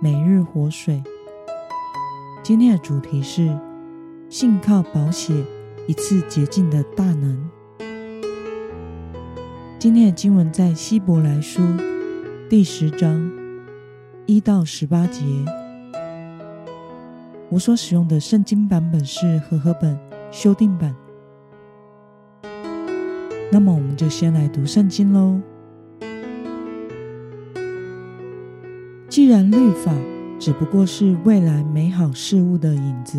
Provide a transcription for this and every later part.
每日活水。今天的主题是信靠宝血一次洁净的大能。今天的经文在希伯来书第十章一到十八节。我所使用的圣经版本是和合本修订版。那么，我们就先来读圣经喽。既然律法只不过是未来美好事物的影子，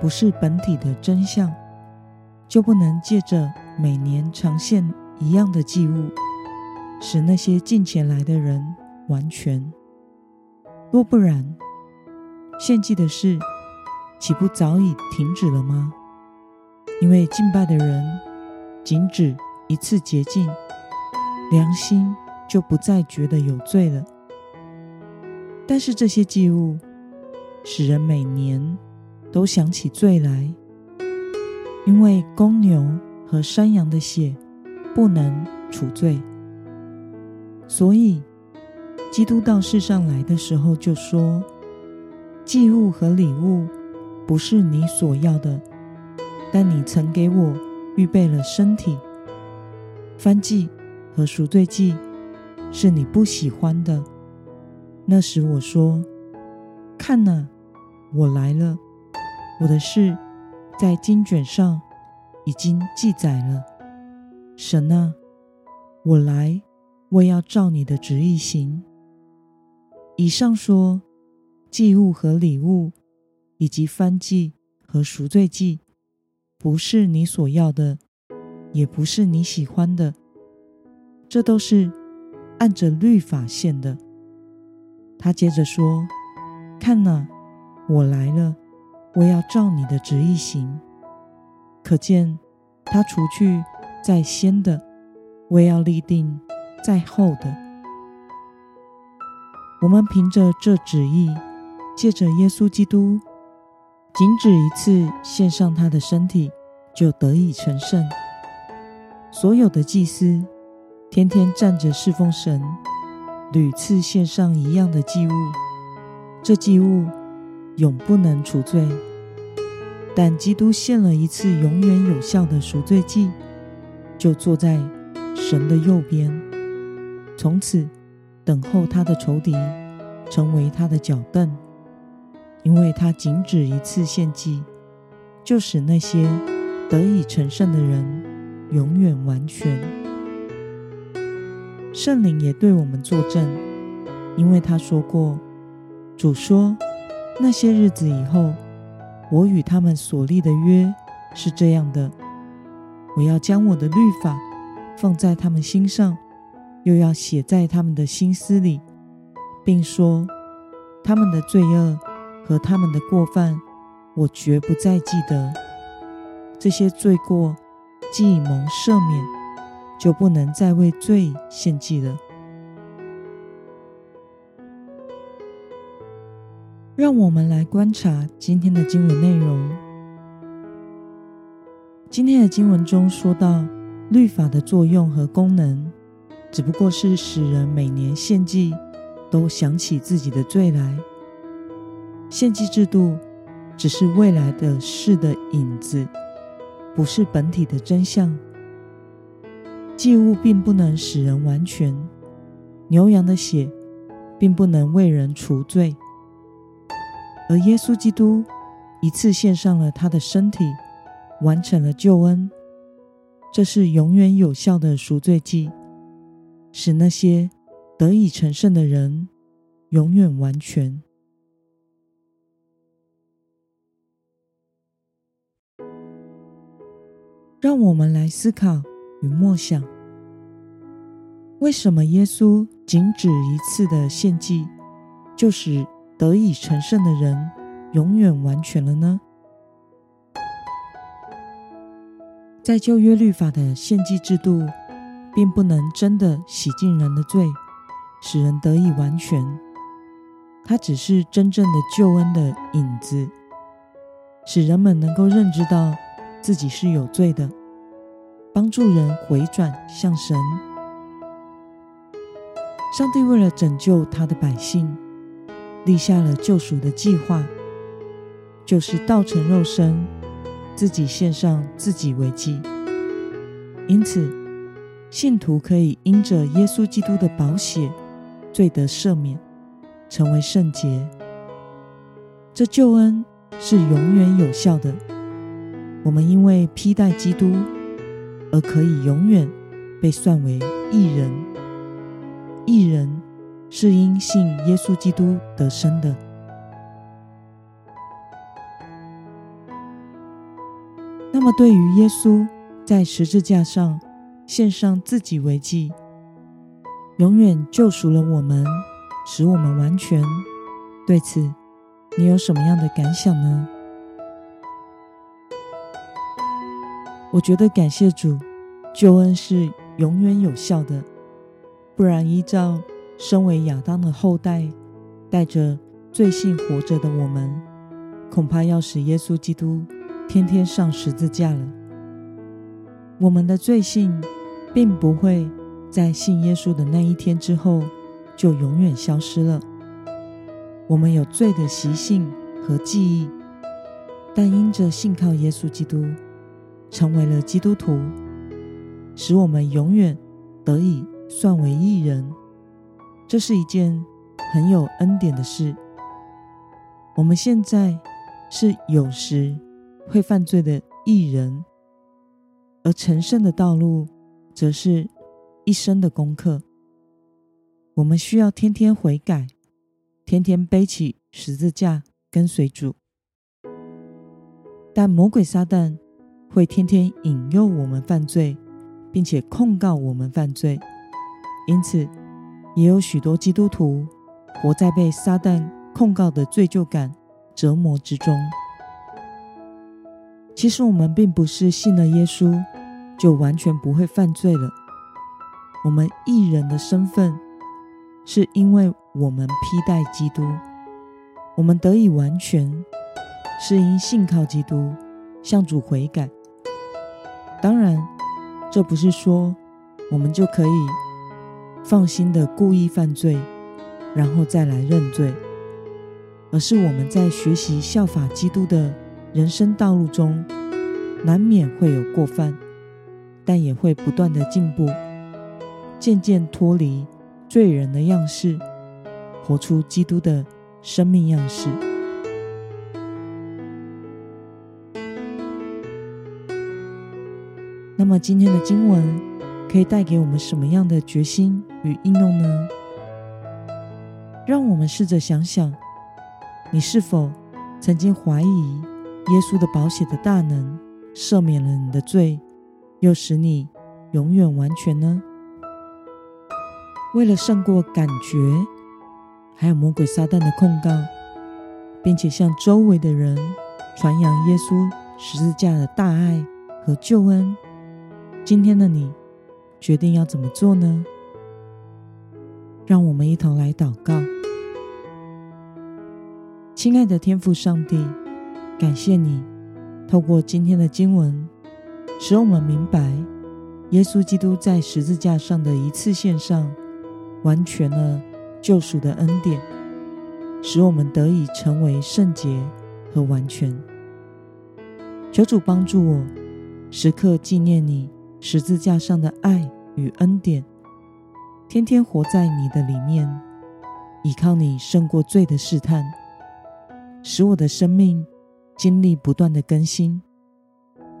不是本体的真相，就不能借着每年常献一样的祭物，使那些进前来的人完全。若不然，献祭的事岂不早已停止了吗？因为敬拜的人仅指一次洁净，良心就不再觉得有罪了。但是这些祭物使人每年都想起罪来，因为公牛和山羊的血不能除罪，所以基督到世上来的时候就说：“祭物和礼物不是你所要的，但你曾给我预备了身体；燔祭和赎罪祭是你不喜欢的。”那时我说：“看呐，我来了。我的事在经卷上已经记载了。神啊，我来，我要照你的旨意行。”以上说，祭物和礼物，以及燔祭和赎罪祭，不是你所要的，也不是你喜欢的。这都是按着律法献的。他接着说：“看呐，我来了，我要照你的旨意行。可见他除去在先的，我也要立定在后的。我们凭着这旨意，借着耶稣基督，仅止一次献上他的身体，就得以成圣。所有的祭司天天站着侍奉神。”屡次献上一样的祭物，这祭物永不能除罪。但基督献了一次永远有效的赎罪祭，就坐在神的右边，从此等候他的仇敌成为他的脚凳，因为他仅止一次献祭，就使那些得以成圣的人永远完全。圣灵也对我们作证，因为他说过：“主说，那些日子以后，我与他们所立的约是这样的：我要将我的律法放在他们心上，又要写在他们的心思里，并说，他们的罪恶和他们的过犯，我绝不再记得。这些罪过既已蒙赦免。”就不能再为罪献祭了。让我们来观察今天的经文内容。今天的经文中说到，律法的作用和功能，只不过是使人每年献祭都想起自己的罪来。献祭制度只是未来的事的影子，不是本体的真相。祭物并不能使人完全，牛羊的血并不能为人除罪，而耶稣基督一次献上了他的身体，完成了救恩。这是永远有效的赎罪祭，使那些得以成圣的人永远完全。让我们来思考。与默想，为什么耶稣仅止一次的献祭，就使得以成圣的人永远完全了呢？在旧约律法的献祭制度，并不能真的洗净人的罪，使人得以完全。它只是真正的救恩的影子，使人们能够认知到自己是有罪的，帮助人回转向神。上帝为了拯救他的百姓，立下了救赎的计划，就是道成肉身，自己献上自己为祭。因此，信徒可以因着耶稣基督的宝血，罪得赦免。成为圣洁，这救恩是永远有效的。我们因为披戴基督，而可以永远被算为义人。义人是因信耶稣基督得生的。那么，对于耶稣在十字架上献上自己为祭，永远救赎了我们。使我们完全。对此，你有什么样的感想呢？我觉得感谢主，救恩是永远有效的。不然，依照身为亚当的后代，带着罪性活着的我们，恐怕要使耶稣基督天天上十字架了。我们的罪性并不会在信耶稣的那一天之后。就永远消失了。我们有罪的习性和记忆，但因着信靠耶稣基督，成为了基督徒，使我们永远得以算为义人。这是一件很有恩典的事。我们现在是有时会犯罪的义人，而成圣的道路，则是一生的功课。我们需要天天悔改，天天背起十字架跟随主。但魔鬼撒旦会天天引诱我们犯罪，并且控告我们犯罪。因此，也有许多基督徒活在被撒旦控告的罪疚感折磨之中。其实，我们并不是信了耶稣就完全不会犯罪了。我们义人的身份。是因为我们披戴基督，我们得以完全，是因信靠基督，向主悔改。当然，这不是说我们就可以放心的故意犯罪，然后再来认罪，而是我们在学习效法基督的人生道路中，难免会有过犯，但也会不断的进步，渐渐脱离。罪人的样式，活出基督的生命样式。那么，今天的经文可以带给我们什么样的决心与应用呢？让我们试着想想，你是否曾经怀疑耶稣的宝血的大能，赦免了你的罪，又使你永远完全呢？为了胜过感觉，还有魔鬼撒旦的控告，并且向周围的人传扬耶稣十字架的大爱和救恩，今天的你决定要怎么做呢？让我们一同来祷告。亲爱的天父上帝，感谢你透过今天的经文，使我们明白耶稣基督在十字架上的一次献上。完全了救赎的恩典，使我们得以成为圣洁和完全。求主帮助我，时刻纪念你十字架上的爱与恩典，天天活在你的里面，依靠你胜过罪的试探，使我的生命经历不断的更新。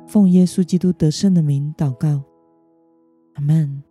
奉耶稣基督得胜的名祷告，阿门。